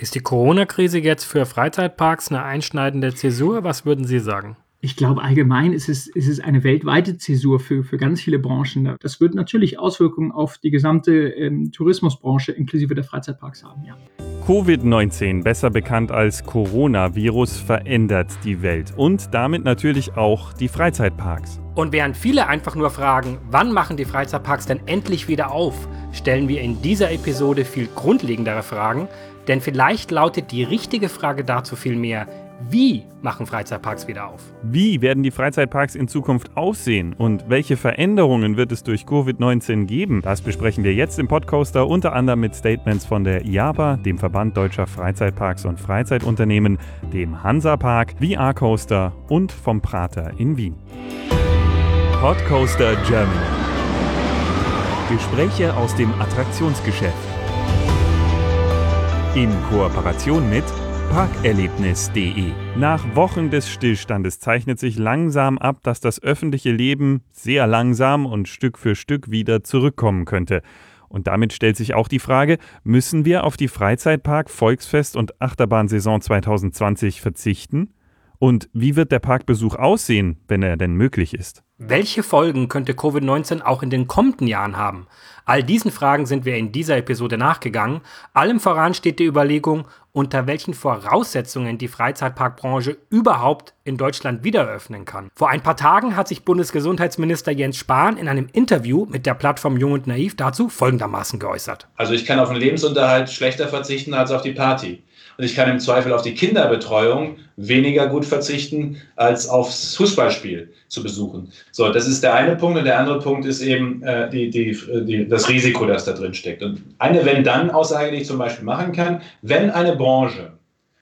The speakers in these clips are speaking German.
Ist die Corona-Krise jetzt für Freizeitparks eine einschneidende Zäsur? Was würden Sie sagen? Ich glaube, allgemein ist es, ist es eine weltweite Zäsur für, für ganz viele Branchen. Das wird natürlich Auswirkungen auf die gesamte ähm, Tourismusbranche inklusive der Freizeitparks haben, ja. Covid-19, besser bekannt als Coronavirus, verändert die Welt und damit natürlich auch die Freizeitparks. Und während viele einfach nur fragen, wann machen die Freizeitparks denn endlich wieder auf, stellen wir in dieser Episode viel grundlegendere Fragen, denn vielleicht lautet die richtige Frage dazu vielmehr, wie machen Freizeitparks wieder auf? Wie werden die Freizeitparks in Zukunft aussehen und welche Veränderungen wird es durch Covid-19 geben? Das besprechen wir jetzt im Podcoaster unter anderem mit Statements von der IAPA, dem Verband deutscher Freizeitparks und Freizeitunternehmen, dem Hansa-Park, VR Coaster und vom Prater in Wien. Podcoaster Germany. Gespräche aus dem Attraktionsgeschäft. In Kooperation mit Parkerlebnis.de. Nach Wochen des Stillstandes zeichnet sich langsam ab, dass das öffentliche Leben sehr langsam und Stück für Stück wieder zurückkommen könnte. Und damit stellt sich auch die Frage, müssen wir auf die Freizeitpark, Volksfest und Achterbahnsaison 2020 verzichten? Und wie wird der Parkbesuch aussehen, wenn er denn möglich ist? Welche Folgen könnte Covid-19 auch in den kommenden Jahren haben? All diesen Fragen sind wir in dieser Episode nachgegangen. Allem voran steht die Überlegung, unter welchen Voraussetzungen die Freizeitparkbranche überhaupt in Deutschland wieder öffnen kann. Vor ein paar Tagen hat sich Bundesgesundheitsminister Jens Spahn in einem Interview mit der Plattform Jung und Naiv dazu folgendermaßen geäußert. Also ich kann auf den Lebensunterhalt schlechter verzichten als auf die Party. Und ich kann im Zweifel auf die Kinderbetreuung weniger gut verzichten, als aufs Fußballspiel zu besuchen. So, das ist der eine Punkt. Und der andere Punkt ist eben äh, die, die, die, das Risiko, das da drin steckt. Und eine Wenn-Dann-Aussage, die ich zum Beispiel machen kann, wenn eine Branche,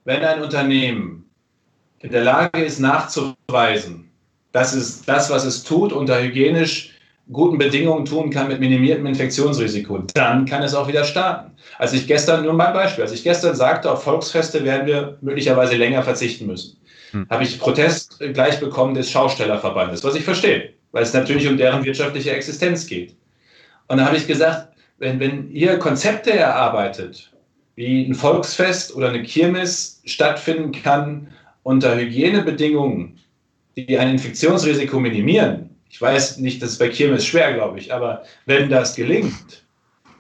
wenn ein Unternehmen in der Lage ist, nachzuweisen, dass es das, was es tut, unter hygienisch guten Bedingungen tun kann mit minimiertem Infektionsrisiko, dann kann es auch wieder starten. Als ich gestern, nur mein Beispiel, als ich gestern sagte, auf Volksfeste werden wir möglicherweise länger verzichten müssen, hm. habe ich Protest gleich bekommen des Schaustellerverbandes, was ich verstehe, weil es natürlich um deren wirtschaftliche Existenz geht. Und da habe ich gesagt, wenn, wenn ihr Konzepte erarbeitet, wie ein Volksfest oder eine Kirmes stattfinden kann unter Hygienebedingungen, die ein Infektionsrisiko minimieren, ich weiß nicht, das ist bei Kirmes schwer, glaube ich, aber wenn das gelingt,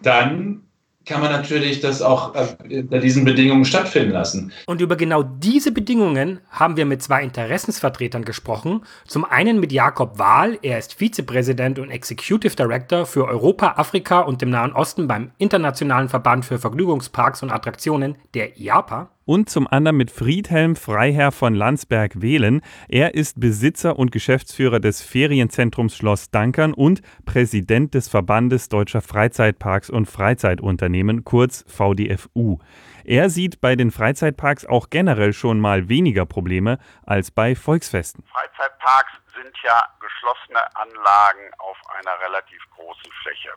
dann kann man natürlich das auch äh, unter diesen Bedingungen stattfinden lassen. Und über genau diese Bedingungen haben wir mit zwei Interessensvertretern gesprochen. Zum einen mit Jakob Wahl, er ist Vizepräsident und Executive Director für Europa, Afrika und dem Nahen Osten beim Internationalen Verband für Vergnügungsparks und Attraktionen, der IAPA und zum anderen mit Friedhelm Freiherr von Landsberg-Wehlen. Er ist Besitzer und Geschäftsführer des Ferienzentrums Schloss Dankern und Präsident des Verbandes Deutscher Freizeitparks und Freizeitunternehmen, kurz VDFU. Er sieht bei den Freizeitparks auch generell schon mal weniger Probleme als bei Volksfesten. Freizeitparks sind ja geschlossene Anlagen auf einer relativ großen Fläche.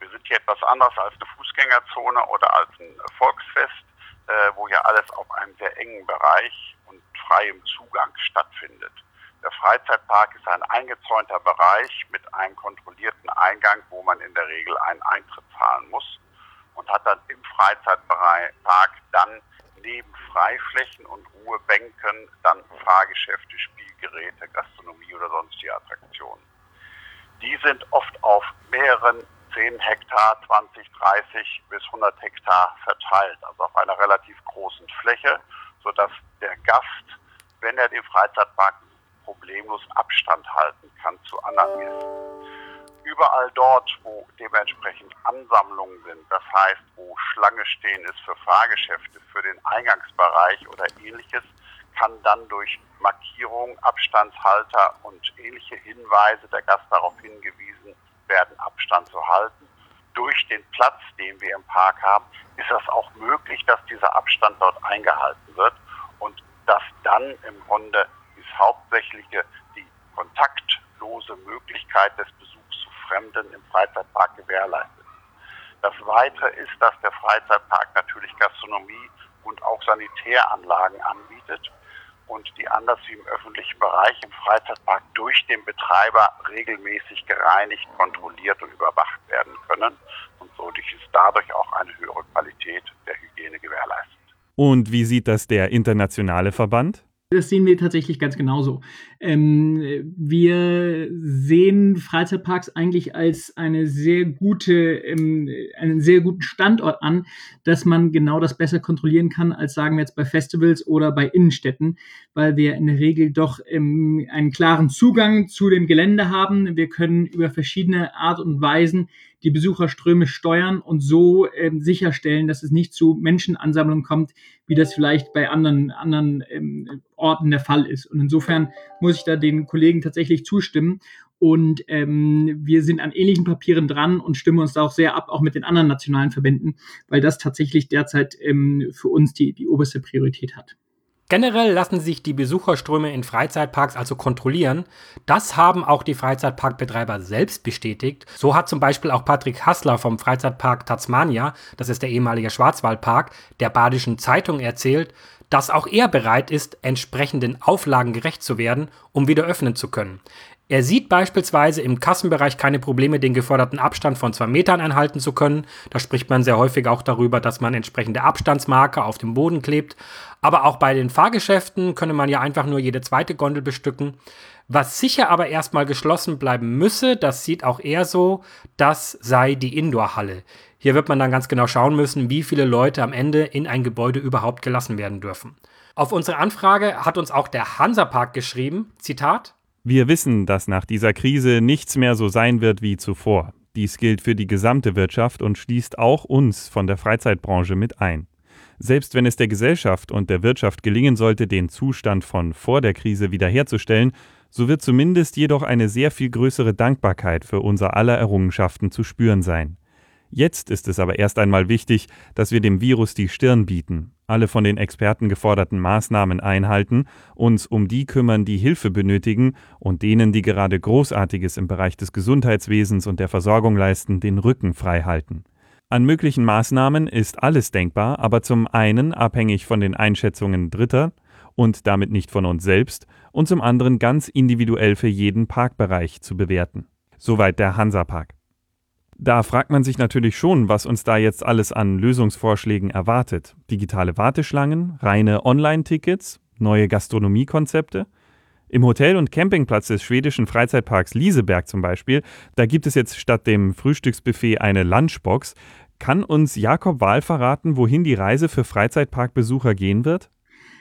Wir sind hier etwas anders als eine Fußgängerzone oder als ein Volksfest äh, wo ja alles auf einem sehr engen Bereich und freiem Zugang stattfindet. Der Freizeitpark ist ein eingezäunter Bereich mit einem kontrollierten Eingang, wo man in der Regel einen Eintritt zahlen muss und hat dann im Freizeitpark dann neben Freiflächen und Ruhebänken dann Fahrgeschäfte, Spielgeräte, Gastronomie oder sonstige Attraktionen. Die sind oft auf mehreren 10 Hektar, 20, 30 bis 100 Hektar verteilt, also auf einer relativ großen Fläche, sodass der Gast, wenn er den Freizeitpark problemlos Abstand halten kann zu anderen Gästen. Überall dort, wo dementsprechend Ansammlungen sind, das heißt, wo Schlange stehen ist für Fahrgeschäfte, für den Eingangsbereich oder ähnliches, kann dann durch Markierung, Abstandshalter und ähnliche Hinweise der Gast darauf hingewiesen werden, Abstand zu halten. Durch den Platz, den wir im Park haben, ist es auch möglich, dass dieser Abstand dort eingehalten wird und dass dann im Grunde ist hauptsächliche die kontaktlose Möglichkeit des Besuchs zu Fremden im Freizeitpark gewährleistet. Das Weitere ist, dass der Freizeitpark natürlich Gastronomie und auch Sanitäranlagen anbietet und die anders wie im öffentlichen Bereich im Freizeitpark durch den Betreiber regelmäßig gereinigt, kontrolliert und überwacht werden können und so ist dadurch auch eine höhere Qualität der Hygiene gewährleistet. Und wie sieht das der internationale Verband? Das sehen wir tatsächlich ganz genauso. Ähm, wir sehen Freizeitparks eigentlich als eine sehr gute, ähm, einen sehr guten Standort an, dass man genau das besser kontrollieren kann, als sagen wir jetzt bei Festivals oder bei Innenstädten, weil wir in der Regel doch ähm, einen klaren Zugang zu dem Gelände haben. Wir können über verschiedene Art und Weisen die Besucherströme steuern und so ähm, sicherstellen, dass es nicht zu Menschenansammlungen kommt, wie das vielleicht bei anderen, anderen ähm, Orten der Fall ist. Und insofern muss ich da den Kollegen tatsächlich zustimmen. Und ähm, wir sind an ähnlichen Papieren dran und stimmen uns da auch sehr ab, auch mit den anderen nationalen Verbänden, weil das tatsächlich derzeit ähm, für uns die, die oberste Priorität hat. Generell lassen sich die Besucherströme in Freizeitparks also kontrollieren. Das haben auch die Freizeitparkbetreiber selbst bestätigt. So hat zum Beispiel auch Patrick Hassler vom Freizeitpark Tasmania, das ist der ehemalige Schwarzwaldpark, der Badischen Zeitung erzählt, dass auch er bereit ist, entsprechenden Auflagen gerecht zu werden, um wieder öffnen zu können. Er sieht beispielsweise im Kassenbereich keine Probleme, den geforderten Abstand von zwei Metern einhalten zu können. Da spricht man sehr häufig auch darüber, dass man entsprechende Abstandsmarker auf dem Boden klebt. Aber auch bei den Fahrgeschäften könne man ja einfach nur jede zweite Gondel bestücken. Was sicher aber erstmal geschlossen bleiben müsse, das sieht auch er so, das sei die Indoorhalle. Hier wird man dann ganz genau schauen müssen, wie viele Leute am Ende in ein Gebäude überhaupt gelassen werden dürfen. Auf unsere Anfrage hat uns auch der Hansapark geschrieben, Zitat, wir wissen, dass nach dieser Krise nichts mehr so sein wird wie zuvor. Dies gilt für die gesamte Wirtschaft und schließt auch uns von der Freizeitbranche mit ein. Selbst wenn es der Gesellschaft und der Wirtschaft gelingen sollte, den Zustand von vor der Krise wiederherzustellen, so wird zumindest jedoch eine sehr viel größere Dankbarkeit für unser aller Errungenschaften zu spüren sein. Jetzt ist es aber erst einmal wichtig, dass wir dem Virus die Stirn bieten, alle von den Experten geforderten Maßnahmen einhalten, uns um die kümmern, die Hilfe benötigen und denen, die gerade Großartiges im Bereich des Gesundheitswesens und der Versorgung leisten, den Rücken frei halten. An möglichen Maßnahmen ist alles denkbar, aber zum einen abhängig von den Einschätzungen Dritter und damit nicht von uns selbst und zum anderen ganz individuell für jeden Parkbereich zu bewerten. Soweit der Hansapark. Da fragt man sich natürlich schon, was uns da jetzt alles an Lösungsvorschlägen erwartet. Digitale Warteschlangen, reine Online-Tickets, neue Gastronomiekonzepte. Im Hotel- und Campingplatz des schwedischen Freizeitparks Lieseberg zum Beispiel, da gibt es jetzt statt dem Frühstücksbuffet eine Lunchbox. Kann uns Jakob Wahl verraten, wohin die Reise für Freizeitparkbesucher gehen wird?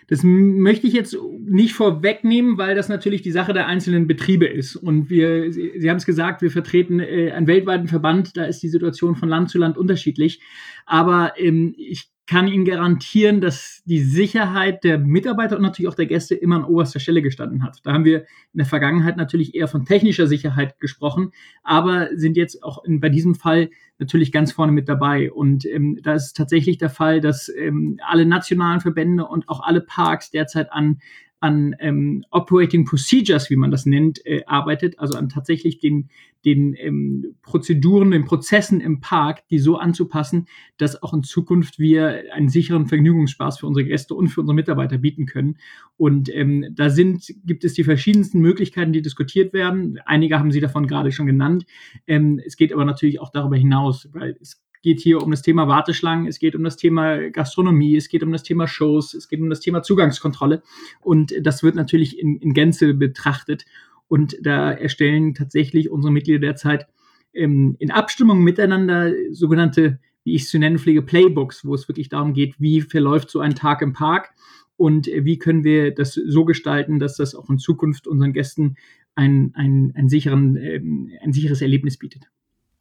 Das möchte ich jetzt nicht vorwegnehmen, weil das natürlich die Sache der einzelnen Betriebe ist. Und wir, Sie, Sie haben es gesagt, wir vertreten äh, einen weltweiten Verband, da ist die Situation von Land zu Land unterschiedlich. Aber ähm, ich kann Ihnen garantieren, dass die Sicherheit der Mitarbeiter und natürlich auch der Gäste immer an oberster Stelle gestanden hat. Da haben wir in der Vergangenheit natürlich eher von technischer Sicherheit gesprochen, aber sind jetzt auch in, bei diesem Fall natürlich ganz vorne mit dabei. Und ähm, da ist tatsächlich der Fall, dass ähm, alle nationalen Verbände und auch alle Parks derzeit an an ähm, Operating Procedures, wie man das nennt, äh, arbeitet, also an tatsächlich den, den ähm, Prozeduren, den Prozessen im Park, die so anzupassen, dass auch in Zukunft wir einen sicheren Vergnügungsspaß für unsere Gäste und für unsere Mitarbeiter bieten können. Und ähm, da sind, gibt es die verschiedensten Möglichkeiten, die diskutiert werden. Einige haben Sie davon gerade schon genannt. Ähm, es geht aber natürlich auch darüber hinaus, weil es geht hier um das Thema Warteschlangen, es geht um das Thema Gastronomie, es geht um das Thema Shows, es geht um das Thema Zugangskontrolle. Und das wird natürlich in, in Gänze betrachtet. Und da erstellen tatsächlich unsere Mitglieder derzeit ähm, in Abstimmung miteinander sogenannte, wie ich es zu nennen pflege, Playbooks, wo es wirklich darum geht, wie verläuft so ein Tag im Park und wie können wir das so gestalten, dass das auch in Zukunft unseren Gästen ein, ein, ein, sicheren, ähm, ein sicheres Erlebnis bietet.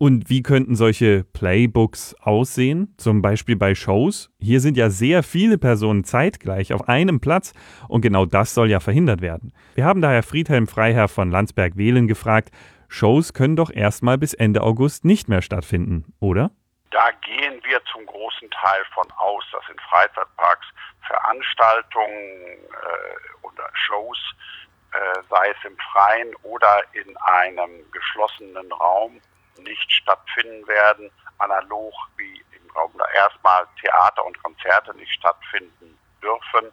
Und wie könnten solche Playbooks aussehen? Zum Beispiel bei Shows. Hier sind ja sehr viele Personen zeitgleich auf einem Platz und genau das soll ja verhindert werden. Wir haben daher Friedhelm Freiherr von Landsberg-Wehlen gefragt, Shows können doch erstmal bis Ende August nicht mehr stattfinden, oder? Da gehen wir zum großen Teil von aus, dass in Freizeitparks Veranstaltungen äh, oder Shows, äh, sei es im Freien oder in einem geschlossenen Raum, nicht stattfinden werden, analog wie im Raum da erstmal Theater und Konzerte nicht stattfinden dürfen.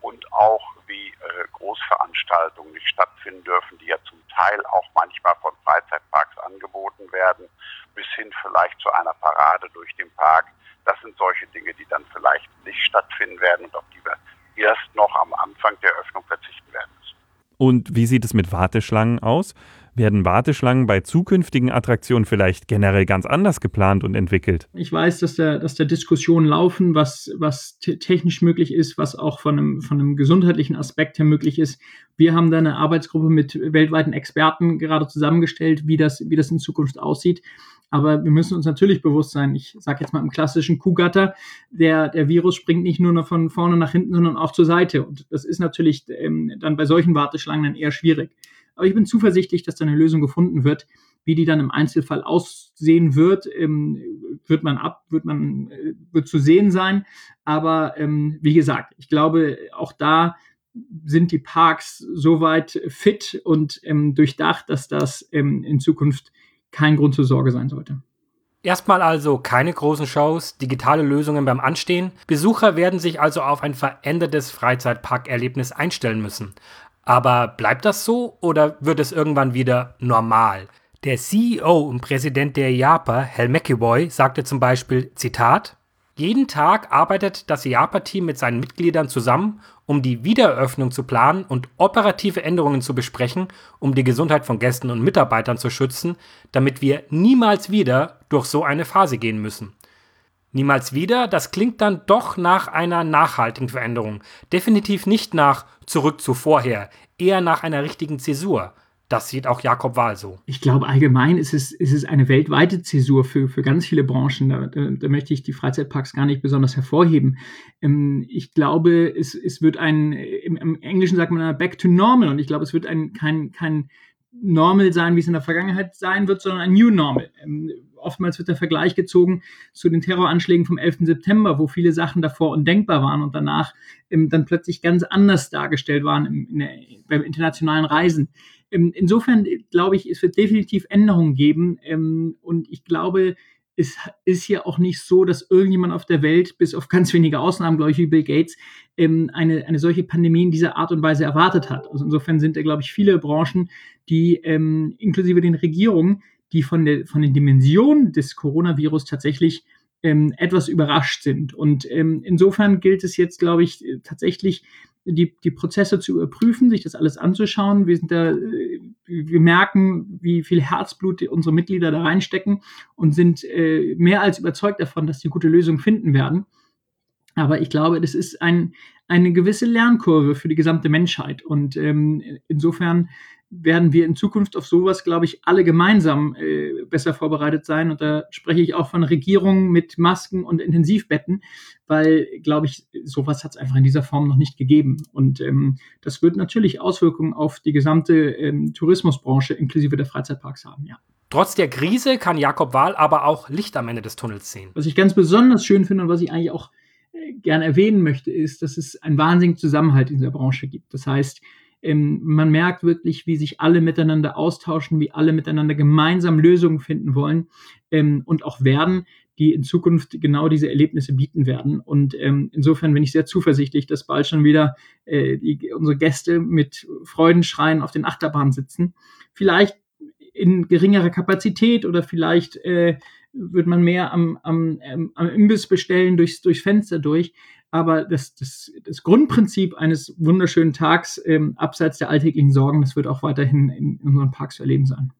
und auch wie äh, Großveranstaltungen nicht stattfinden dürfen, die ja zum Teil auch manchmal von Freizeitparks angeboten werden, bis hin vielleicht zu einer Parade durch den Park. Das sind solche Dinge, die dann vielleicht nicht stattfinden werden und auf die wir erst noch am Anfang der Öffnung verzichten werden müssen. Und wie sieht es mit Warteschlangen aus? Werden Warteschlangen bei zukünftigen Attraktionen vielleicht generell ganz anders geplant und entwickelt? Ich weiß, dass da, dass da Diskussionen laufen, was, was technisch möglich ist, was auch von einem, von einem gesundheitlichen Aspekt her möglich ist. Wir haben da eine Arbeitsgruppe mit weltweiten Experten gerade zusammengestellt, wie das, wie das in Zukunft aussieht. Aber wir müssen uns natürlich bewusst sein, ich sage jetzt mal im klassischen Kuhgatter, der, der Virus springt nicht nur von vorne nach hinten, sondern auch zur Seite. Und das ist natürlich ähm, dann bei solchen Warteschlangen dann eher schwierig. Aber ich bin zuversichtlich, dass da eine Lösung gefunden wird. Wie die dann im Einzelfall aussehen wird, ähm, wird man ab, wird man, äh, wird zu sehen sein. Aber ähm, wie gesagt, ich glaube, auch da sind die Parks soweit fit und ähm, durchdacht, dass das in Zukunft kein Grund zur Sorge sein sollte. Erstmal also keine großen Shows, digitale Lösungen beim Anstehen. Besucher werden sich also auf ein verändertes Freizeitparkerlebnis einstellen müssen. Aber bleibt das so oder wird es irgendwann wieder normal? Der CEO und Präsident der IAPA, Hal McEvoy, sagte zum Beispiel, Zitat, jeden Tag arbeitet das IAPA-Team mit seinen Mitgliedern zusammen, um die Wiedereröffnung zu planen und operative Änderungen zu besprechen, um die Gesundheit von Gästen und Mitarbeitern zu schützen, damit wir niemals wieder durch so eine Phase gehen müssen. Niemals wieder, das klingt dann doch nach einer nachhaltigen Veränderung. Definitiv nicht nach zurück zu vorher, eher nach einer richtigen Zäsur. Das sieht auch Jakob Wahl so. Ich glaube, allgemein ist es, ist es eine weltweite Zäsur für, für ganz viele Branchen. Da, da, da möchte ich die Freizeitparks gar nicht besonders hervorheben. Ähm, ich glaube, es, es wird ein, im, im, Englischen sagt man back to normal und ich glaube, es wird ein, kein, kein Normal sein, wie es in der Vergangenheit sein wird, sondern ein New Normal. Ähm, oftmals wird der Vergleich gezogen zu den Terroranschlägen vom 11. September, wo viele Sachen davor undenkbar waren und danach ähm, dann plötzlich ganz anders dargestellt waren im, in der, beim internationalen Reisen. Ähm, insofern glaube ich, es wird definitiv Änderungen geben ähm, und ich glaube, es ist ja auch nicht so, dass irgendjemand auf der Welt, bis auf ganz wenige Ausnahmen, glaube ich, wie Bill Gates, ähm, eine, eine solche Pandemie in dieser Art und Weise erwartet hat. Also insofern sind da, glaube ich, viele Branchen, die ähm, inklusive den Regierungen, die von, der, von den Dimensionen des Coronavirus tatsächlich ähm, etwas überrascht sind. Und ähm, insofern gilt es jetzt, glaube ich, tatsächlich die, die Prozesse zu überprüfen, sich das alles anzuschauen. Wir sind da, äh, wir merken, wie viel Herzblut unsere Mitglieder da reinstecken und sind äh, mehr als überzeugt davon, dass die gute Lösung finden werden. Aber ich glaube, das ist ein, eine gewisse Lernkurve für die gesamte Menschheit. Und ähm, insofern werden wir in Zukunft auf sowas, glaube ich, alle gemeinsam äh, besser vorbereitet sein. Und da spreche ich auch von Regierungen mit Masken und Intensivbetten, weil, glaube ich, sowas hat es einfach in dieser Form noch nicht gegeben. Und ähm, das wird natürlich Auswirkungen auf die gesamte ähm, Tourismusbranche inklusive der Freizeitparks haben, ja. Trotz der Krise kann Jakob Wahl aber auch Licht am Ende des Tunnels sehen. Was ich ganz besonders schön finde und was ich eigentlich auch äh, gerne erwähnen möchte, ist, dass es einen wahnsinnigen Zusammenhalt in dieser Branche gibt. Das heißt, ähm, man merkt wirklich, wie sich alle miteinander austauschen, wie alle miteinander gemeinsam Lösungen finden wollen ähm, und auch werden, die in Zukunft genau diese Erlebnisse bieten werden. Und ähm, insofern bin ich sehr zuversichtlich, dass bald schon wieder äh, die, unsere Gäste mit Freudenschreien auf den Achterbahnen sitzen. Vielleicht in geringerer Kapazität oder vielleicht äh, wird man mehr am, am, am Imbiss bestellen durchs, durchs Fenster durch. Aber das, das, das Grundprinzip eines wunderschönen Tags ähm, abseits der alltäglichen Sorgen, das wird auch weiterhin in, in unseren Parks zu erleben sein.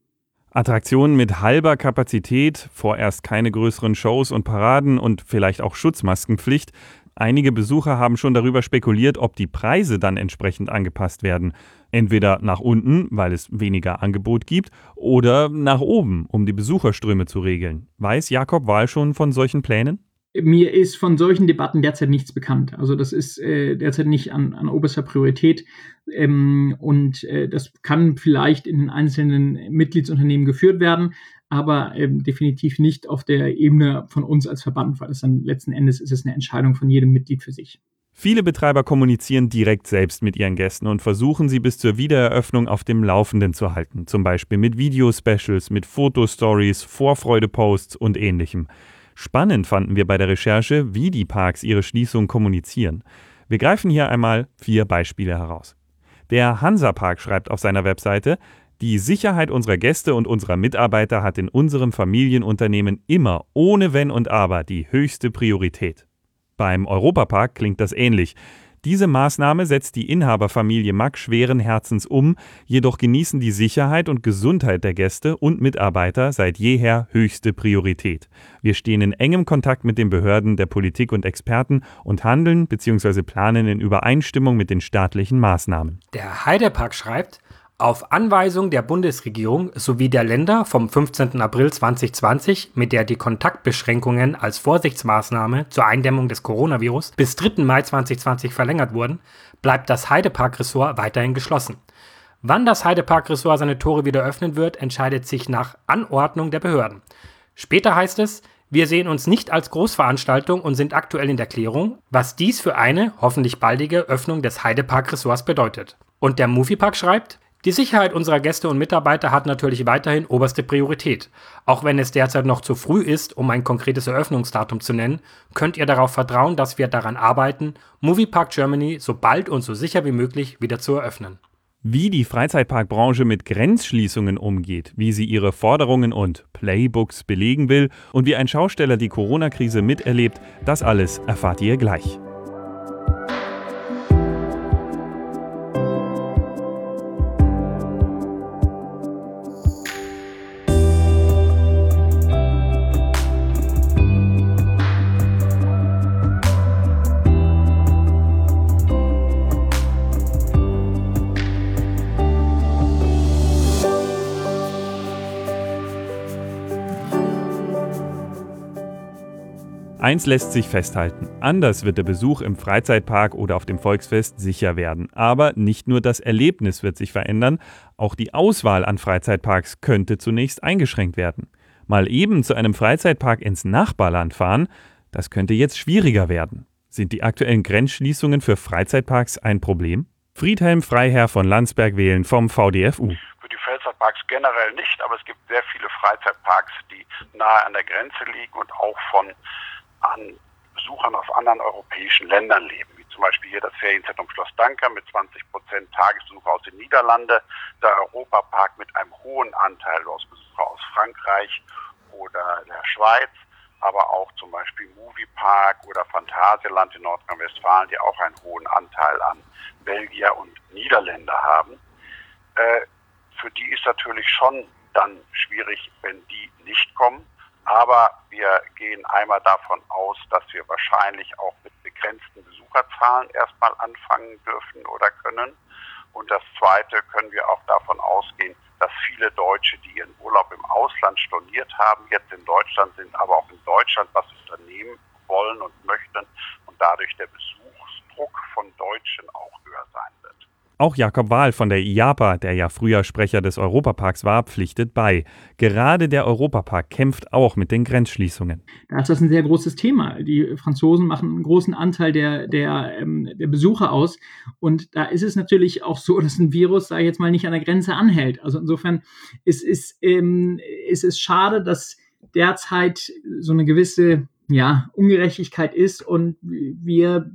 Attraktionen mit halber Kapazität, vorerst keine größeren Shows und Paraden und vielleicht auch Schutzmaskenpflicht. Einige Besucher haben schon darüber spekuliert, ob die Preise dann entsprechend angepasst werden. Entweder nach unten, weil es weniger Angebot gibt, oder nach oben, um die Besucherströme zu regeln. Weiß Jakob Wahl schon von solchen Plänen? Mir ist von solchen Debatten derzeit nichts bekannt. Also das ist äh, derzeit nicht an, an oberster Priorität. Ähm, und äh, das kann vielleicht in den einzelnen Mitgliedsunternehmen geführt werden, aber ähm, definitiv nicht auf der Ebene von uns als Verband, weil es dann letzten Endes ist es eine Entscheidung von jedem Mitglied für sich. Viele Betreiber kommunizieren direkt selbst mit ihren Gästen und versuchen sie bis zur Wiedereröffnung auf dem Laufenden zu halten, zum Beispiel mit Video-Specials, mit Fotostories, Vorfreude-Posts und ähnlichem. Spannend fanden wir bei der Recherche, wie die Parks ihre Schließung kommunizieren. Wir greifen hier einmal vier Beispiele heraus. Der Hansapark schreibt auf seiner Webseite, die Sicherheit unserer Gäste und unserer Mitarbeiter hat in unserem Familienunternehmen immer ohne Wenn und Aber die höchste Priorität. Beim Europapark klingt das ähnlich. Diese Maßnahme setzt die Inhaberfamilie Mack schweren Herzens um, jedoch genießen die Sicherheit und Gesundheit der Gäste und Mitarbeiter seit jeher höchste Priorität. Wir stehen in engem Kontakt mit den Behörden der Politik und Experten und handeln bzw. planen in Übereinstimmung mit den staatlichen Maßnahmen. Der Heidepark schreibt, auf Anweisung der Bundesregierung sowie der Länder vom 15. April 2020, mit der die Kontaktbeschränkungen als Vorsichtsmaßnahme zur Eindämmung des Coronavirus bis 3. Mai 2020 verlängert wurden, bleibt das Heidepark-Ressort weiterhin geschlossen. Wann das Heidepark-Ressort seine Tore wieder öffnen wird, entscheidet sich nach Anordnung der Behörden. Später heißt es, wir sehen uns nicht als Großveranstaltung und sind aktuell in der Klärung, was dies für eine hoffentlich baldige Öffnung des Heidepark-Ressorts bedeutet. Und der Moviepark schreibt, die Sicherheit unserer Gäste und Mitarbeiter hat natürlich weiterhin oberste Priorität. Auch wenn es derzeit noch zu früh ist, um ein konkretes Eröffnungsdatum zu nennen, könnt ihr darauf vertrauen, dass wir daran arbeiten, Moviepark Germany so bald und so sicher wie möglich wieder zu eröffnen. Wie die Freizeitparkbranche mit Grenzschließungen umgeht, wie sie ihre Forderungen und Playbooks belegen will und wie ein Schausteller die Corona-Krise miterlebt, das alles erfahrt ihr gleich. Eins lässt sich festhalten. Anders wird der Besuch im Freizeitpark oder auf dem Volksfest sicher werden. Aber nicht nur das Erlebnis wird sich verändern, auch die Auswahl an Freizeitparks könnte zunächst eingeschränkt werden. Mal eben zu einem Freizeitpark ins Nachbarland fahren, das könnte jetzt schwieriger werden. Sind die aktuellen Grenzschließungen für Freizeitparks ein Problem? Friedhelm Freiherr von Landsberg wählen vom VDFU. Für die Freizeitparks generell nicht, aber es gibt sehr viele Freizeitparks, die nahe an der Grenze liegen und auch von an Besuchern aus anderen europäischen Ländern leben, wie zum Beispiel hier das Ferienzentrum Schloss Danker mit 20 Prozent Tagesbesucher aus den Niederlanden, der Europapark mit einem hohen Anteil aus Besucher aus Frankreich oder der Schweiz, aber auch zum Beispiel Moviepark oder Phantasialand in Nordrhein-Westfalen, die auch einen hohen Anteil an Belgier und Niederländer haben. Äh, für die ist natürlich schon dann schwierig, wenn die nicht kommen. Aber wir gehen einmal davon aus, dass wir wahrscheinlich auch mit begrenzten Besucherzahlen erstmal anfangen dürfen oder können. Und das Zweite können wir auch davon ausgehen, dass viele Deutsche, die ihren Urlaub im Ausland storniert haben, jetzt in Deutschland sind, aber auch in Deutschland was unternehmen wollen und möchten und dadurch der Besuchsdruck von Deutschen auch höher sein. Auch Jakob Wahl von der IAPA, der ja früher Sprecher des Europaparks war, pflichtet bei. Gerade der Europapark kämpft auch mit den Grenzschließungen. Da ist das ein sehr großes Thema. Die Franzosen machen einen großen Anteil der, der, ähm, der Besucher aus. Und da ist es natürlich auch so, dass ein Virus, sage ich jetzt mal, nicht an der Grenze anhält. Also insofern ist, ist, ähm, ist es schade, dass derzeit so eine gewisse ja, Ungerechtigkeit ist und wir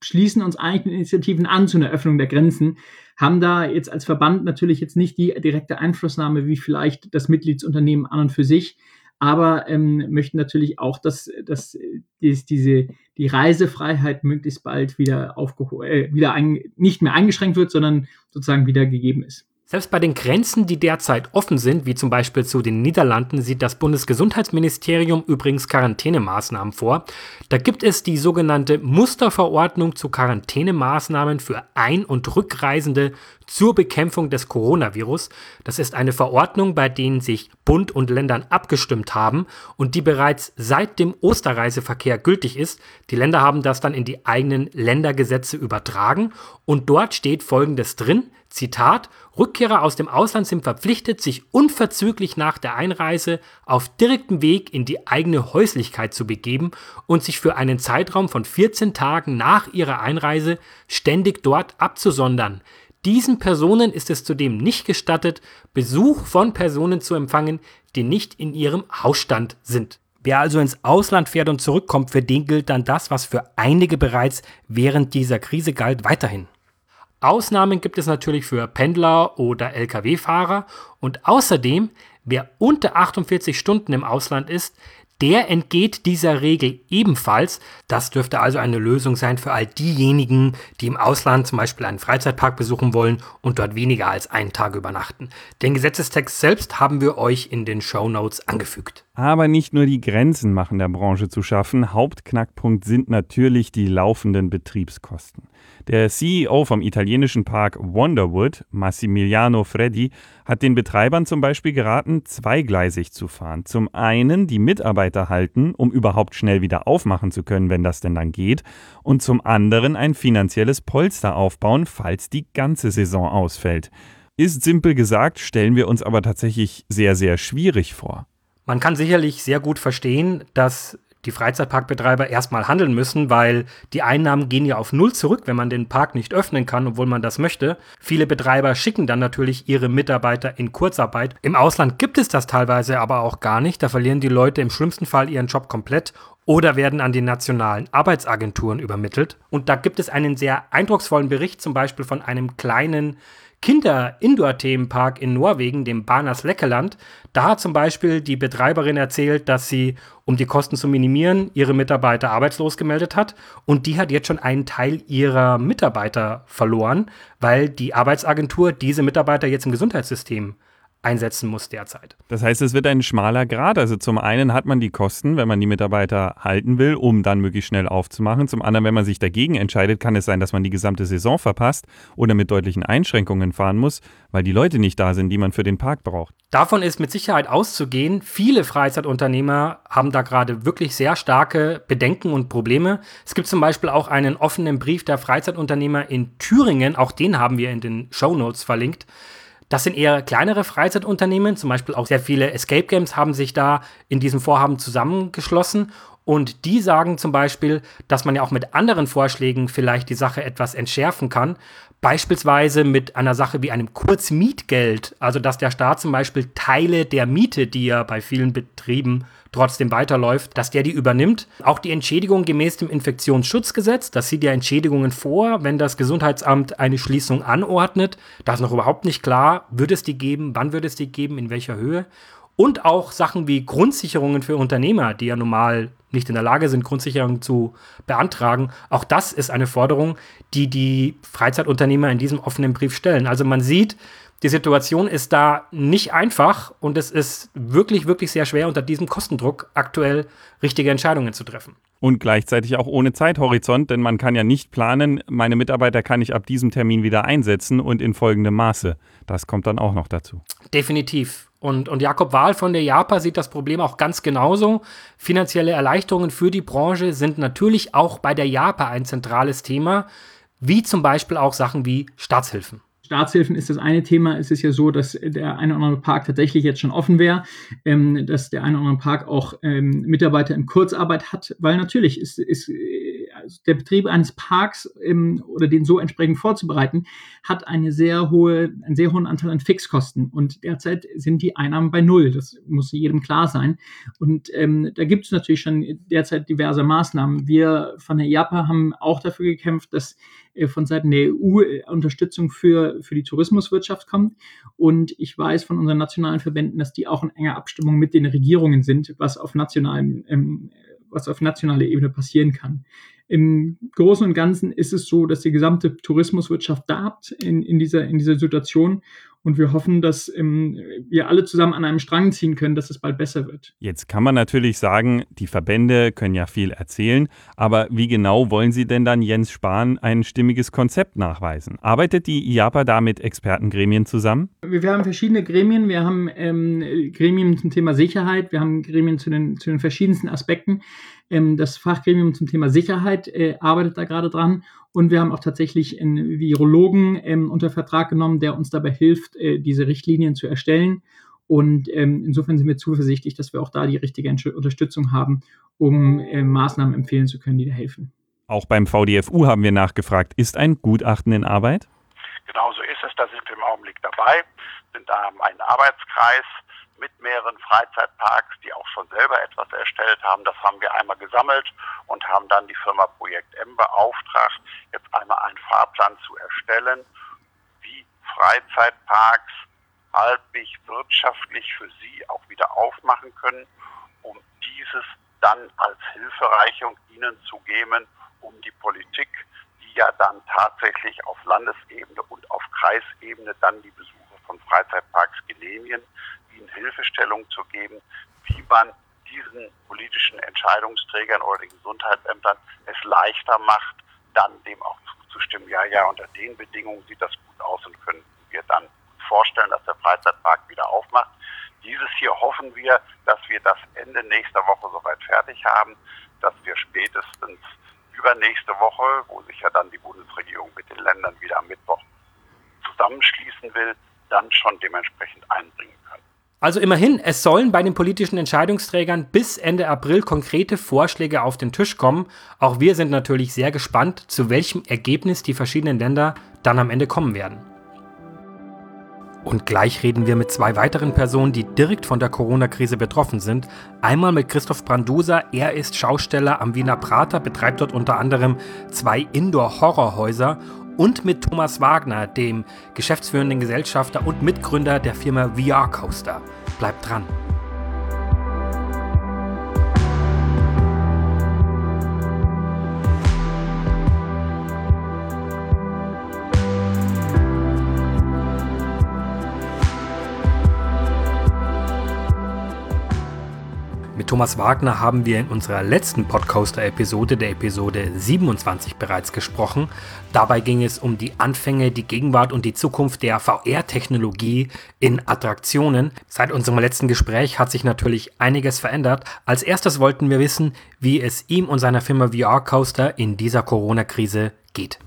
schließen uns eigentlich den Initiativen an zu einer Öffnung der Grenzen, haben da jetzt als Verband natürlich jetzt nicht die direkte Einflussnahme wie vielleicht das Mitgliedsunternehmen an und für sich, aber ähm, möchten natürlich auch, dass, dass, dass diese, die Reisefreiheit möglichst bald wieder, aufgehoben, äh, wieder ein, nicht mehr eingeschränkt wird, sondern sozusagen wieder gegeben ist. Selbst bei den Grenzen, die derzeit offen sind, wie zum Beispiel zu den Niederlanden, sieht das Bundesgesundheitsministerium übrigens Quarantänemaßnahmen vor. Da gibt es die sogenannte Musterverordnung zu Quarantänemaßnahmen für Ein- und Rückreisende zur Bekämpfung des Coronavirus. Das ist eine Verordnung, bei denen sich Bund und Ländern abgestimmt haben und die bereits seit dem Osterreiseverkehr gültig ist. Die Länder haben das dann in die eigenen Ländergesetze übertragen und dort steht Folgendes drin. Zitat, Rückkehrer aus dem Ausland sind verpflichtet, sich unverzüglich nach der Einreise auf direktem Weg in die eigene Häuslichkeit zu begeben und sich für einen Zeitraum von 14 Tagen nach ihrer Einreise ständig dort abzusondern. Diesen Personen ist es zudem nicht gestattet, Besuch von Personen zu empfangen, die nicht in ihrem Hausstand sind. Wer also ins Ausland fährt und zurückkommt, für den gilt dann das, was für einige bereits während dieser Krise galt, weiterhin. Ausnahmen gibt es natürlich für Pendler oder Lkw-Fahrer und außerdem, wer unter 48 Stunden im Ausland ist, der entgeht dieser Regel ebenfalls. Das dürfte also eine Lösung sein für all diejenigen, die im Ausland zum Beispiel einen Freizeitpark besuchen wollen und dort weniger als einen Tag übernachten. Den Gesetzestext selbst haben wir euch in den Show Notes angefügt. Aber nicht nur die Grenzen machen der Branche zu schaffen. Hauptknackpunkt sind natürlich die laufenden Betriebskosten. Der CEO vom italienischen Park Wonderwood, Massimiliano Freddi, hat den Betreibern zum Beispiel geraten, zweigleisig zu fahren. Zum einen die Mitarbeiter halten, um überhaupt schnell wieder aufmachen zu können, wenn das denn dann geht, und zum anderen ein finanzielles Polster aufbauen, falls die ganze Saison ausfällt. Ist simpel gesagt, stellen wir uns aber tatsächlich sehr, sehr schwierig vor. Man kann sicherlich sehr gut verstehen, dass die Freizeitparkbetreiber erstmal handeln müssen, weil die Einnahmen gehen ja auf Null zurück, wenn man den Park nicht öffnen kann, obwohl man das möchte. Viele Betreiber schicken dann natürlich ihre Mitarbeiter in Kurzarbeit. Im Ausland gibt es das teilweise aber auch gar nicht. Da verlieren die Leute im schlimmsten Fall ihren Job komplett oder werden an die nationalen Arbeitsagenturen übermittelt. Und da gibt es einen sehr eindrucksvollen Bericht zum Beispiel von einem kleinen Kinder-Indoor-Themenpark in Norwegen, dem Banas Leckeland. Da hat zum Beispiel die Betreiberin erzählt, dass sie, um die Kosten zu minimieren, ihre Mitarbeiter arbeitslos gemeldet hat. Und die hat jetzt schon einen Teil ihrer Mitarbeiter verloren, weil die Arbeitsagentur diese Mitarbeiter jetzt im Gesundheitssystem einsetzen muss derzeit. Das heißt, es wird ein schmaler Grad. Also zum einen hat man die Kosten, wenn man die Mitarbeiter halten will, um dann möglichst schnell aufzumachen. Zum anderen, wenn man sich dagegen entscheidet, kann es sein, dass man die gesamte Saison verpasst oder mit deutlichen Einschränkungen fahren muss, weil die Leute nicht da sind, die man für den Park braucht. Davon ist mit Sicherheit auszugehen. Viele Freizeit-Unternehmer haben da gerade wirklich sehr starke Bedenken und Probleme. Es gibt zum Beispiel auch einen offenen Brief der Freizeit-Unternehmer in Thüringen. Auch den haben wir in den Show Notes verlinkt das sind eher kleinere Freizeitunternehmen, zum Beispiel auch sehr viele Escape Games haben sich da in diesem Vorhaben zusammengeschlossen. Und die sagen zum Beispiel, dass man ja auch mit anderen Vorschlägen vielleicht die Sache etwas entschärfen kann. Beispielsweise mit einer Sache wie einem Kurzmietgeld, also dass der Staat zum Beispiel Teile der Miete, die ja bei vielen Betrieben trotzdem weiterläuft, dass der die übernimmt. Auch die Entschädigung gemäß dem Infektionsschutzgesetz, das sieht ja Entschädigungen vor, wenn das Gesundheitsamt eine Schließung anordnet. Da ist noch überhaupt nicht klar, wird es die geben, wann wird es die geben, in welcher Höhe. Und auch Sachen wie Grundsicherungen für Unternehmer, die ja normal nicht in der Lage sind, Grundsicherungen zu beantragen. Auch das ist eine Forderung, die die Freizeitunternehmer in diesem offenen Brief stellen. Also man sieht, die Situation ist da nicht einfach und es ist wirklich, wirklich sehr schwer, unter diesem Kostendruck aktuell richtige Entscheidungen zu treffen. Und gleichzeitig auch ohne Zeithorizont, denn man kann ja nicht planen, meine Mitarbeiter kann ich ab diesem Termin wieder einsetzen und in folgendem Maße. Das kommt dann auch noch dazu. Definitiv. Und, und Jakob Wahl von der JAPA sieht das Problem auch ganz genauso. Finanzielle Erleichterungen für die Branche sind natürlich auch bei der JAPA ein zentrales Thema, wie zum Beispiel auch Sachen wie Staatshilfen. Staatshilfen ist das eine Thema. Es ist ja so, dass der eine oder andere Park tatsächlich jetzt schon offen wäre, ähm, dass der eine oder andere Park auch ähm, Mitarbeiter in Kurzarbeit hat, weil natürlich ist, ist der Betrieb eines Parks ähm, oder den so entsprechend vorzubereiten, hat eine sehr hohe, einen sehr hohen Anteil an Fixkosten. Und derzeit sind die Einnahmen bei null. Das muss jedem klar sein. Und ähm, da gibt es natürlich schon derzeit diverse Maßnahmen. Wir von der JAPA haben auch dafür gekämpft, dass äh, von Seiten der EU äh, Unterstützung für, für die Tourismuswirtschaft kommt. Und ich weiß von unseren nationalen Verbänden, dass die auch in enger Abstimmung mit den Regierungen sind, was auf nationalem ähm, was auf nationaler Ebene passieren kann. Im Großen und Ganzen ist es so, dass die gesamte Tourismuswirtschaft darbt in, in, dieser, in dieser Situation. Und wir hoffen, dass ähm, wir alle zusammen an einem Strang ziehen können, dass es bald besser wird. Jetzt kann man natürlich sagen, die Verbände können ja viel erzählen, aber wie genau wollen Sie denn dann Jens Spahn ein stimmiges Konzept nachweisen? Arbeitet die IAPA da mit Expertengremien zusammen? Wir, wir haben verschiedene Gremien. Wir haben ähm, Gremien zum Thema Sicherheit, wir haben Gremien zu den, zu den verschiedensten Aspekten. Ähm, das Fachgremium zum Thema Sicherheit äh, arbeitet da gerade dran. Und wir haben auch tatsächlich einen Virologen ähm, unter Vertrag genommen, der uns dabei hilft, äh, diese Richtlinien zu erstellen. Und ähm, insofern sind wir zuversichtlich, dass wir auch da die richtige Unterstützung haben, um äh, Maßnahmen empfehlen zu können, die da helfen. Auch beim VDFU haben wir nachgefragt, ist ein Gutachten in Arbeit? Genau so ist es, da sind wir im Augenblick dabei, sind da einen Arbeitskreis mit mehreren Freizeitparks, die auch schon selber etwas erstellt haben. Das haben wir einmal gesammelt und haben dann die Firma Projekt M beauftragt, jetzt einmal einen Fahrplan zu erstellen, wie Freizeitparks halbwegs wirtschaftlich für sie auch wieder aufmachen können, um dieses dann als Hilfereichung ihnen zu geben, um die Politik, die ja dann tatsächlich auf Landesebene und auf Kreisebene dann die Besuche von Freizeitparks genehmigen, ihnen Hilfestellung zu geben, wie man diesen politischen Entscheidungsträgern oder den Gesundheitsämtern es leichter macht, dann dem auch zuzustimmen, ja, ja, unter den Bedingungen sieht das gut aus und können wir dann vorstellen, dass der Freizeitpark wieder aufmacht. Dieses hier hoffen wir, dass wir das Ende nächster Woche soweit fertig haben, dass wir spätestens übernächste Woche, wo sich ja dann die Bundesregierung mit den Ländern wieder am Mittwoch zusammenschließen will, dann schon dementsprechend einbringen können. Also immerhin, es sollen bei den politischen Entscheidungsträgern bis Ende April konkrete Vorschläge auf den Tisch kommen. Auch wir sind natürlich sehr gespannt, zu welchem Ergebnis die verschiedenen Länder dann am Ende kommen werden. Und gleich reden wir mit zwei weiteren Personen, die direkt von der Corona-Krise betroffen sind. Einmal mit Christoph Branduser, er ist Schausteller am Wiener Prater, betreibt dort unter anderem zwei Indoor-Horrorhäuser und mit Thomas Wagner, dem geschäftsführenden Gesellschafter und Mitgründer der Firma VR Coaster. Bleibt dran! Thomas Wagner haben wir in unserer letzten Podcaster-Episode, der Episode 27, bereits gesprochen. Dabei ging es um die Anfänge, die Gegenwart und die Zukunft der VR-Technologie in Attraktionen. Seit unserem letzten Gespräch hat sich natürlich einiges verändert. Als erstes wollten wir wissen, wie es ihm und seiner Firma VR Coaster in dieser Corona-Krise geht.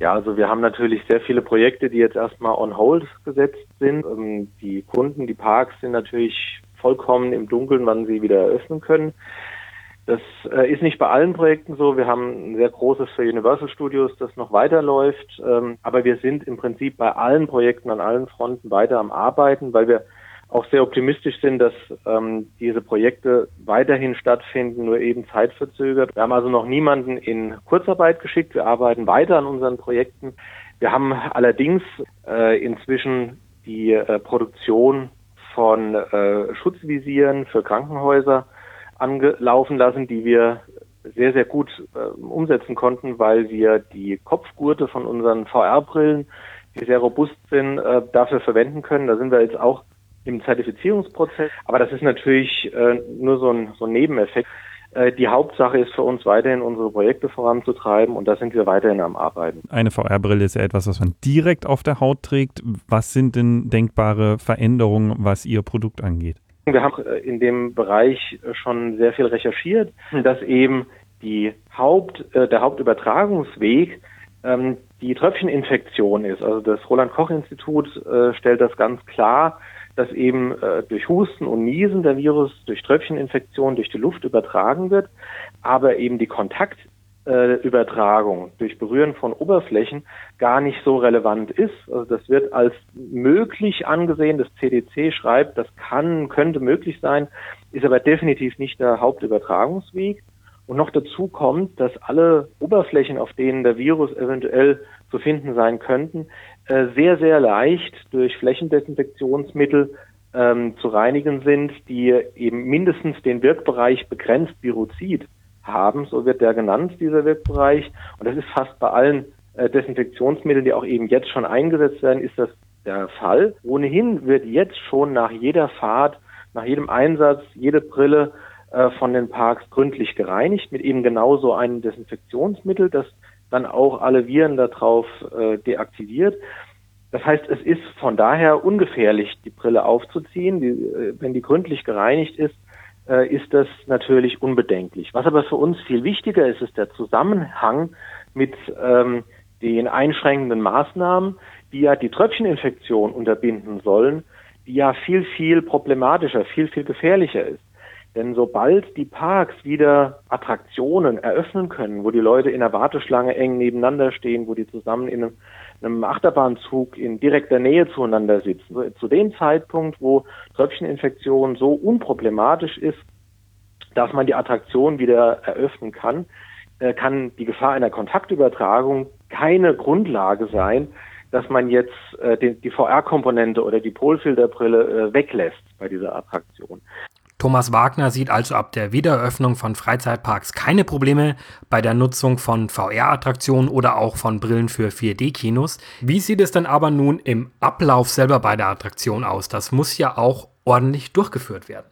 Ja, also wir haben natürlich sehr viele Projekte, die jetzt erstmal on hold gesetzt sind. Ähm, die Kunden, die Parks sind natürlich vollkommen im Dunkeln, wann sie wieder eröffnen können. Das äh, ist nicht bei allen Projekten so. Wir haben ein sehr großes für Universal Studios, das noch weiterläuft. Ähm, aber wir sind im Prinzip bei allen Projekten an allen Fronten weiter am Arbeiten, weil wir auch sehr optimistisch sind, dass ähm, diese Projekte weiterhin stattfinden, nur eben zeitverzögert. Wir haben also noch niemanden in Kurzarbeit geschickt. Wir arbeiten weiter an unseren Projekten. Wir haben allerdings äh, inzwischen die äh, Produktion von äh, Schutzvisieren für Krankenhäuser angelaufen lassen, die wir sehr, sehr gut äh, umsetzen konnten, weil wir die Kopfgurte von unseren VR-Brillen, die sehr robust sind, äh, dafür verwenden können. Da sind wir jetzt auch im Zertifizierungsprozess. Aber das ist natürlich äh, nur so ein, so ein Nebeneffekt. Äh, die Hauptsache ist für uns weiterhin unsere Projekte voranzutreiben und da sind wir weiterhin am Arbeiten. Eine VR-Brille ist ja etwas, was man direkt auf der Haut trägt. Was sind denn denkbare Veränderungen, was Ihr Produkt angeht? Wir haben äh, in dem Bereich schon sehr viel recherchiert, dass eben die Haupt, äh, der Hauptübertragungsweg ähm, die Tröpfcheninfektion ist. Also das Roland-Koch-Institut stellt das ganz klar dass eben äh, durch Husten und Niesen der Virus durch Tröpfcheninfektion durch die Luft übertragen wird, aber eben die Kontaktübertragung äh, durch Berühren von Oberflächen gar nicht so relevant ist. Also das wird als möglich angesehen. Das CDC schreibt, das kann, könnte möglich sein, ist aber definitiv nicht der Hauptübertragungsweg. Und noch dazu kommt, dass alle Oberflächen, auf denen der Virus eventuell zu finden sein könnten, sehr, sehr leicht durch Flächendesinfektionsmittel ähm, zu reinigen sind, die eben mindestens den Wirkbereich begrenzt Viruzid haben, so wird der genannt, dieser Wirkbereich. Und das ist fast bei allen äh, Desinfektionsmitteln, die auch eben jetzt schon eingesetzt werden, ist das der Fall. Ohnehin wird jetzt schon nach jeder Fahrt, nach jedem Einsatz, jede Brille äh, von den Parks gründlich gereinigt mit eben genauso einem Desinfektionsmittel, das dann auch alle Viren darauf äh, deaktiviert. Das heißt, es ist von daher ungefährlich, die Brille aufzuziehen. Die, äh, wenn die gründlich gereinigt ist, äh, ist das natürlich unbedenklich. Was aber für uns viel wichtiger ist, ist der Zusammenhang mit ähm, den einschränkenden Maßnahmen, die ja die Tröpfcheninfektion unterbinden sollen, die ja viel, viel problematischer, viel, viel gefährlicher ist. Denn sobald die Parks wieder Attraktionen eröffnen können, wo die Leute in der Warteschlange eng nebeneinander stehen, wo die zusammen in einem, Achterbahnzug in direkter Nähe zueinander sitzen, zu dem Zeitpunkt, wo Tröpfcheninfektion so unproblematisch ist, dass man die Attraktion wieder eröffnen kann, äh, kann die Gefahr einer Kontaktübertragung keine Grundlage sein, dass man jetzt äh, die, die VR-Komponente oder die Polfilterbrille äh, weglässt bei dieser Attraktion. Thomas Wagner sieht also ab der Wiedereröffnung von Freizeitparks keine Probleme bei der Nutzung von VR-Attraktionen oder auch von Brillen für 4D-Kinos. Wie sieht es dann aber nun im Ablauf selber bei der Attraktion aus? Das muss ja auch ordentlich durchgeführt werden.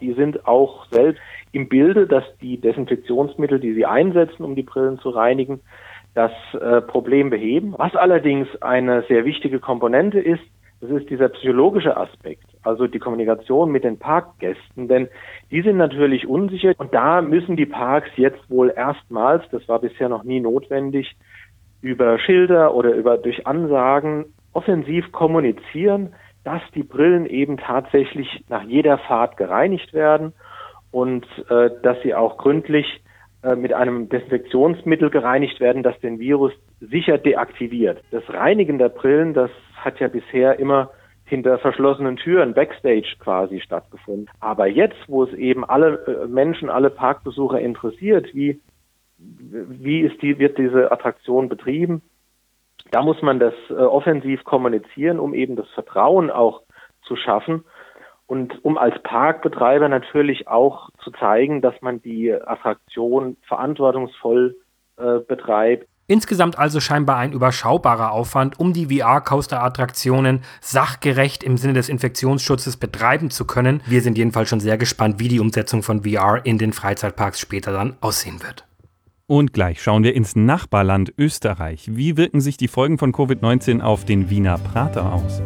Die sind auch selbst im Bilde, dass die Desinfektionsmittel, die sie einsetzen, um die Brillen zu reinigen, das äh, Problem beheben. Was allerdings eine sehr wichtige Komponente ist, das ist dieser psychologische Aspekt, also die Kommunikation mit den Parkgästen, denn die sind natürlich unsicher und da müssen die Parks jetzt wohl erstmals, das war bisher noch nie notwendig, über Schilder oder über durch Ansagen offensiv kommunizieren, dass die Brillen eben tatsächlich nach jeder Fahrt gereinigt werden und äh, dass sie auch gründlich äh, mit einem Desinfektionsmittel gereinigt werden, das den Virus sicher deaktiviert. Das Reinigen der Brillen, das hat ja bisher immer hinter verschlossenen Türen, Backstage quasi stattgefunden. Aber jetzt, wo es eben alle äh, Menschen, alle Parkbesucher interessiert, wie, wie ist die, wird diese Attraktion betrieben, da muss man das äh, offensiv kommunizieren, um eben das Vertrauen auch zu schaffen und um als Parkbetreiber natürlich auch zu zeigen, dass man die Attraktion verantwortungsvoll äh, betreibt. Insgesamt also scheinbar ein überschaubarer Aufwand, um die VR-Coaster-Attraktionen sachgerecht im Sinne des Infektionsschutzes betreiben zu können. Wir sind jedenfalls schon sehr gespannt, wie die Umsetzung von VR in den Freizeitparks später dann aussehen wird. Und gleich schauen wir ins Nachbarland Österreich. Wie wirken sich die Folgen von Covid-19 auf den Wiener Prater aus?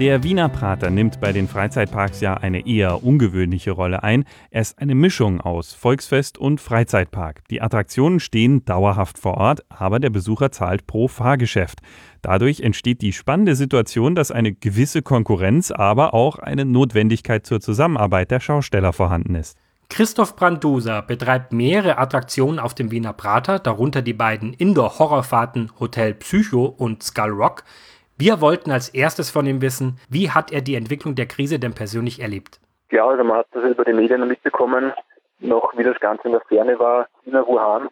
Der Wiener Prater nimmt bei den Freizeitparks ja eine eher ungewöhnliche Rolle ein. Er ist eine Mischung aus Volksfest und Freizeitpark. Die Attraktionen stehen dauerhaft vor Ort, aber der Besucher zahlt pro Fahrgeschäft. Dadurch entsteht die spannende Situation, dass eine gewisse Konkurrenz, aber auch eine Notwendigkeit zur Zusammenarbeit der Schausteller vorhanden ist. Christoph Branduser betreibt mehrere Attraktionen auf dem Wiener Prater, darunter die beiden Indoor-Horrorfahrten Hotel Psycho und Skull Rock. Wir wollten als erstes von ihm wissen, wie hat er die Entwicklung der Krise denn persönlich erlebt? Ja, also man hat das über die Medien mitbekommen, noch wie das Ganze in der Ferne war, China, Wuhan.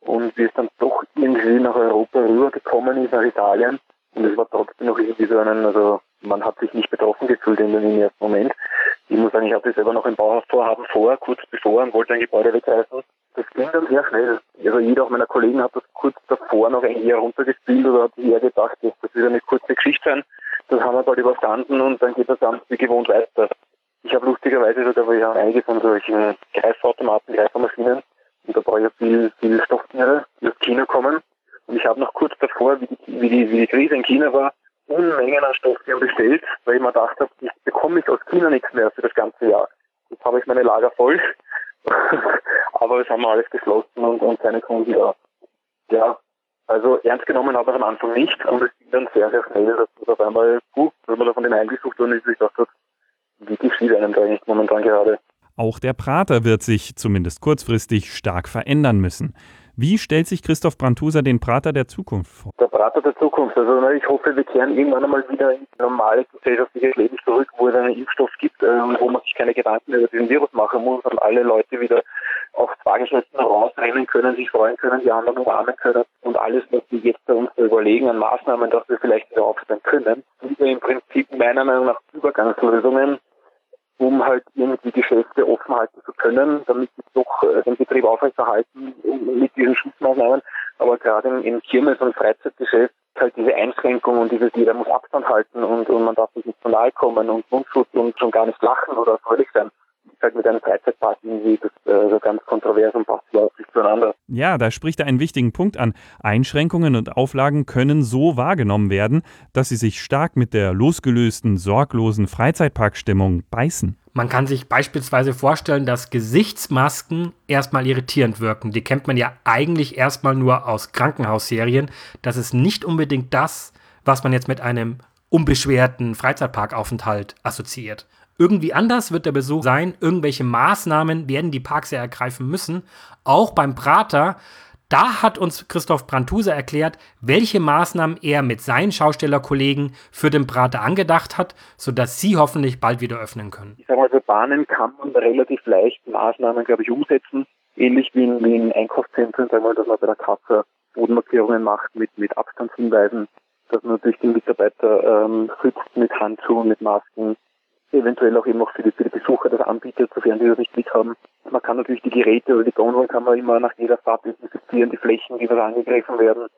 Und wie es dann doch irgendwie nach Europa rübergekommen ist, nach Italien. Und es war trotzdem noch irgendwie so einen, also man hat sich nicht betroffen gefühlt in dem ersten Moment. Ich muss sagen, ich hatte selber noch ein Bauhausvorhaben vor, kurz bevor, und wollte ein Gebäude wegreißen. Das ging dann sehr schnell. Also jeder auch meiner Kollegen hat das kurz davor noch ein Jahr runtergespielt oder hat eher gedacht, das wird eine kurze Geschichte sein. Das haben wir bald überstanden und dann geht das Amt wie gewohnt weiter. Ich habe lustigerweise sogar, wir haben einige von solchen Greifautomaten, Greifermaschinen und da brauche ich ja viel, viel Stofftiere, die aus China kommen. Und ich habe noch kurz davor, wie die, wie die, wie die Krise in China war, Unmengen an Stofftieren bestellt, weil ich mir gedacht habe, ich bekomme ich aus China nichts mehr für das ganze Jahr. Jetzt habe ich meine Lager voll Aber es haben wir alles geschlossen und, und keine Kunden da. Ja, also ernst genommen habe ich am Anfang nicht und es ging dann sehr, sehr schnell, dass es auf einmal, puh, wenn man da von den eingesucht worden ist, ich dachte, wie geschieht einem da eigentlich momentan gerade? Auch der Prater wird sich zumindest kurzfristig stark verändern müssen. Wie stellt sich Christoph Brandhuser den Prater der Zukunft vor? Der Prater der Zukunft. Also ich hoffe, wir kehren irgendwann einmal wieder in normales gesellschaftliches Leben zurück, wo es einen Impfstoff gibt äh, und wo man sich keine Gedanken über diesen Virus machen muss und alle Leute wieder auf Tagesschriften rausrennen können, sich freuen können, die anderen umarmen können und alles, was wir jetzt bei uns überlegen an Maßnahmen, dass wir vielleicht wieder aufstellen können, sind wir im Prinzip meiner Meinung nach Übergangslösungen, um halt irgendwie Geschäfte offen halten zu können, damit sie doch äh, den Betrieb aufrechterhalten mit diesen Schutzmaßnahmen. Aber gerade im, Kirmes- und Freizeitgeschäft halt diese Einschränkung und dieses, jeder muss Abstand halten und, und man darf sich nicht zu nahe kommen und Mundschutz und schon gar nicht lachen oder fröhlich sein. Ist halt mit einem Freizeitpark irgendwie das äh, so ganz kontrovers und passt überhaupt nicht zueinander. Ja, da spricht er einen wichtigen Punkt an. Einschränkungen und Auflagen können so wahrgenommen werden, dass sie sich stark mit der losgelösten, sorglosen Freizeitparkstimmung beißen. Man kann sich beispielsweise vorstellen, dass Gesichtsmasken erstmal irritierend wirken. Die kennt man ja eigentlich erstmal nur aus Krankenhausserien. Das ist nicht unbedingt das, was man jetzt mit einem unbeschwerten Freizeitparkaufenthalt assoziiert. Irgendwie anders wird der Besuch sein. Irgendwelche Maßnahmen werden die Parks ja ergreifen müssen. Auch beim Prater. Da hat uns Christoph Brandhuse erklärt, welche Maßnahmen er mit seinen Schaustellerkollegen für den Prater angedacht hat, sodass sie hoffentlich bald wieder öffnen können. Ich sage mal, für Bahnen kann man relativ leicht Maßnahmen, glaube ich, umsetzen. Ähnlich wie in, wie in Einkaufszentren, sagen wir, dass man bei der Kasse Bodenmarkierungen macht mit, mit Abstandshinweisen, dass man natürlich die Mitarbeiter ähm, schützt mit Handschuhen, mit Masken, eventuell auch eben auch für die, für die Besucher das anbietet, sofern sie das nicht mithaben. Man kann natürlich die Geräte oder die Gondeln kann man immer nach jeder Fahrt desinfizieren, die Flächen, die was angegriffen werden.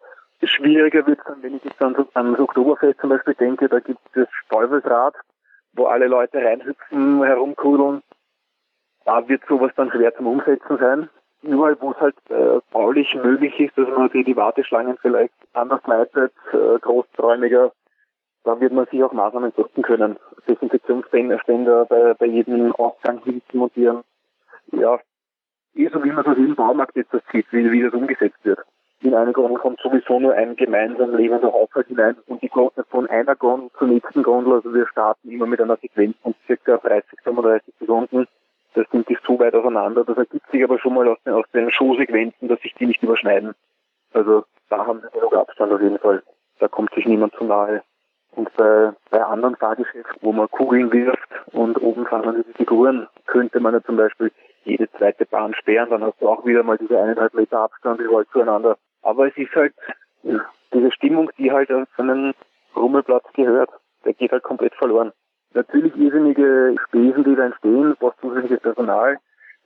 Schwieriger wird es dann, wenn ich jetzt an, an das Oktoberfest zum Beispiel denke, da gibt es das Teufelsrad, wo alle Leute reinhüpfen, herumkudeln. Da wird sowas dann schwer zum Umsetzen sein. Überall, wo es halt äh, baulich möglich ist, dass man die, die Warteschlangen vielleicht anders leitet, äh, großräumiger, da wird man sich auch Maßnahmen setzen können. Desinfektionsständer bei, bei jedem Ausgang montieren. Ja, eh so wie man aus jedem Baumarkt jetzt das sieht, wie, wie das umgesetzt wird. In eine Gondel kommt sowieso nur ein gemeinsam lebender Haushalt hinein und die Gondel von einer Gondel zur nächsten Gondel, also wir starten immer mit einer Sequenz von circa 30, 35 Sekunden. Das nimmt sich zu weit auseinander. Das ergibt sich aber schon mal aus den, aus den Showsequenzen, dass sich die nicht überschneiden. Also da haben wir genug Abstand auf jeden Fall. Da kommt sich niemand zu nahe. Und bei, bei anderen Fahrgeschäften, wo man Kugeln wirft und oben fahren diese Figuren, könnte man ja zum Beispiel jede zweite Bahn sperren, dann hast du auch wieder mal diese eineinhalb Meter Abstand überall zueinander. Aber es ist halt diese Stimmung, die halt auf einen Rummelplatz gehört, der geht halt komplett verloren. Natürlich irrsinnige Spesen, die da entstehen, was zusätzliches Personal,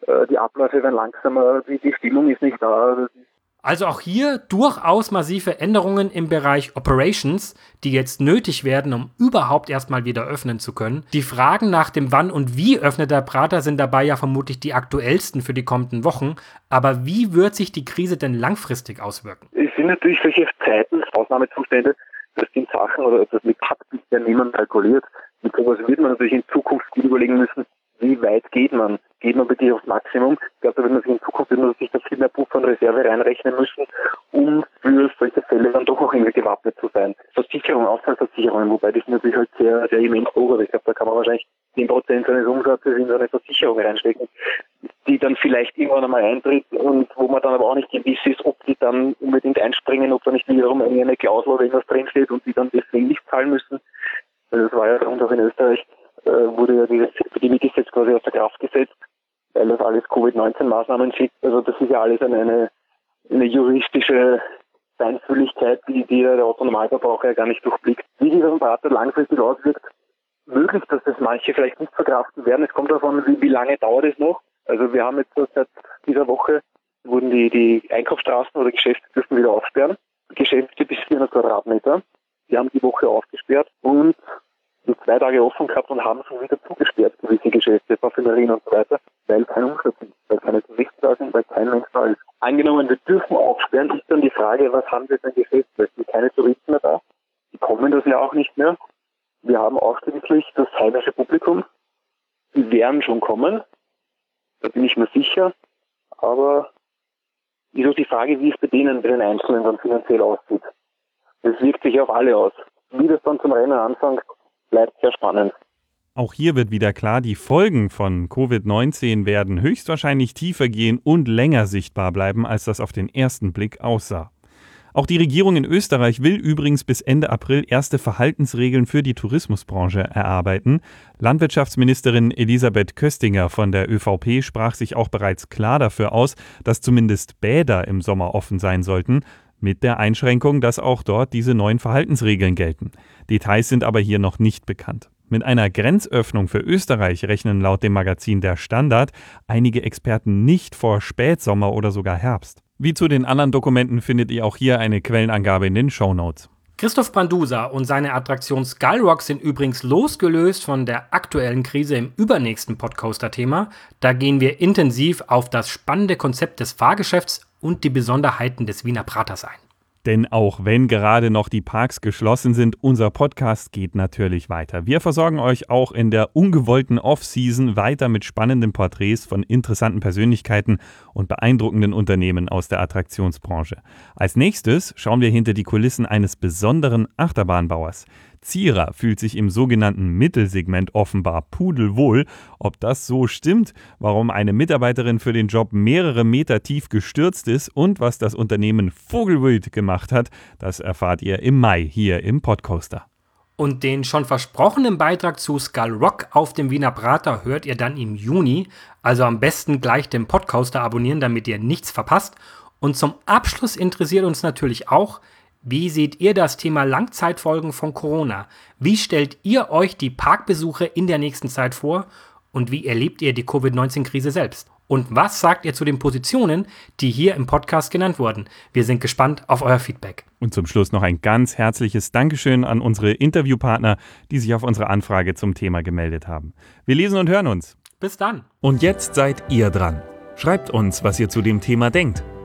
äh, die Abläufe werden langsamer, die, die Stimmung ist nicht da, das ist also auch hier durchaus massive Änderungen im Bereich Operations, die jetzt nötig werden, um überhaupt erstmal wieder öffnen zu können. Die Fragen nach dem Wann und wie öffnet der Prater sind dabei ja vermutlich die aktuellsten für die kommenden Wochen. Aber wie wird sich die Krise denn langfristig auswirken? Es sind natürlich solche Zeiten, Ausnahmezustände, das sind Sachen oder das mit hat bisher niemand kalkuliert. Mit sowas wird man natürlich in Zukunft überlegen müssen, wie weit geht man? Geht man wirklich aufs Maximum? Ich glaube, da wird man sich in Zukunft wird man sich da viel mehr Puffer und Reserve reinrechnen müssen, um für solche Fälle dann doch auch irgendwie gewappnet zu sein. Versicherung, Ausfallversicherungen, wobei das natürlich halt sehr, sehr immens hoch. Ich glaube, da kann man wahrscheinlich 10 Prozent seines Umsatzes in eine Versicherung reinstecken, die dann vielleicht irgendwann einmal eintritt und wo man dann aber auch nicht gewiss ist, ob die dann unbedingt einspringen, ob da nicht wiederum eine Klausel oder irgendwas drinsteht und die dann deswegen nicht zahlen müssen. Das war ja auch in Österreich wurde ja dieses Epidemiegesetz quasi aus der Kraft gesetzt, weil das alles Covid-19-Maßnahmen sind. Also das ist ja alles eine, eine, eine juristische Feinfühligkeit, die, die der Autonormalverbraucher ja gar nicht durchblickt. Wie sich das am Prater langfristig auswirkt, möglich, dass das manche vielleicht nicht verkraften werden. Es kommt davon, wie, wie lange dauert es noch. Also wir haben jetzt seit dieser Woche wurden die, die Einkaufsstraßen oder Geschäfte dürfen wieder aufsperren. Geschäfte bis 400 Quadratmeter. Die haben die Woche aufgesperrt und zwei Tage offen gehabt und haben schon wieder zugesperrt, gewisse Geschäfte, Parfümerien und so weiter, weil kein Umsatz ist, weil keine Touristen da sind, weil kein Mensch da ist. Angenommen, wir dürfen aufsperren, ist dann die Frage, was haben wir für ein Geschäft? Weil es sind keine Touristen mehr da. Die kommen das ja auch nicht mehr. Wir haben ausschließlich das heimische Publikum. Die werden schon kommen. Da bin ich mir sicher. Aber ist auch die Frage, wie es bei denen, bei den Einzelnen dann finanziell aussieht. Das wirkt sich auf alle aus. Wie das dann zum Rennen anfängt, bleibt sehr spannend. Auch hier wird wieder klar, die Folgen von Covid-19 werden höchstwahrscheinlich tiefer gehen und länger sichtbar bleiben, als das auf den ersten Blick aussah. Auch die Regierung in Österreich will übrigens bis Ende April erste Verhaltensregeln für die Tourismusbranche erarbeiten. Landwirtschaftsministerin Elisabeth Köstinger von der ÖVP sprach sich auch bereits klar dafür aus, dass zumindest Bäder im Sommer offen sein sollten mit der Einschränkung, dass auch dort diese neuen Verhaltensregeln gelten. Details sind aber hier noch nicht bekannt. Mit einer Grenzöffnung für Österreich rechnen laut dem Magazin Der Standard einige Experten nicht vor Spätsommer oder sogar Herbst. Wie zu den anderen Dokumenten findet ihr auch hier eine Quellenangabe in den Show Notes. Christoph Brandusa und seine Attraktion Skullrock sind übrigens losgelöst von der aktuellen Krise im übernächsten Podcoaster-Thema. Da gehen wir intensiv auf das spannende Konzept des Fahrgeschäfts und die Besonderheiten des Wiener Praters ein. Denn auch wenn gerade noch die Parks geschlossen sind, unser Podcast geht natürlich weiter. Wir versorgen euch auch in der ungewollten Off-Season weiter mit spannenden Porträts von interessanten Persönlichkeiten und beeindruckenden Unternehmen aus der Attraktionsbranche. Als nächstes schauen wir hinter die Kulissen eines besonderen Achterbahnbauers. Zierer fühlt sich im sogenannten Mittelsegment offenbar pudelwohl. Ob das so stimmt, warum eine Mitarbeiterin für den Job mehrere Meter tief gestürzt ist und was das Unternehmen Vogelwild gemacht hat, das erfahrt ihr im Mai hier im Podcoaster. Und den schon versprochenen Beitrag zu Skull Rock auf dem Wiener Prater hört ihr dann im Juni. Also am besten gleich den Podcaster abonnieren, damit ihr nichts verpasst. Und zum Abschluss interessiert uns natürlich auch, wie seht ihr das Thema Langzeitfolgen von Corona? Wie stellt ihr euch die Parkbesuche in der nächsten Zeit vor? Und wie erlebt ihr die Covid-19-Krise selbst? Und was sagt ihr zu den Positionen, die hier im Podcast genannt wurden? Wir sind gespannt auf euer Feedback. Und zum Schluss noch ein ganz herzliches Dankeschön an unsere Interviewpartner, die sich auf unsere Anfrage zum Thema gemeldet haben. Wir lesen und hören uns. Bis dann. Und jetzt seid ihr dran. Schreibt uns, was ihr zu dem Thema denkt.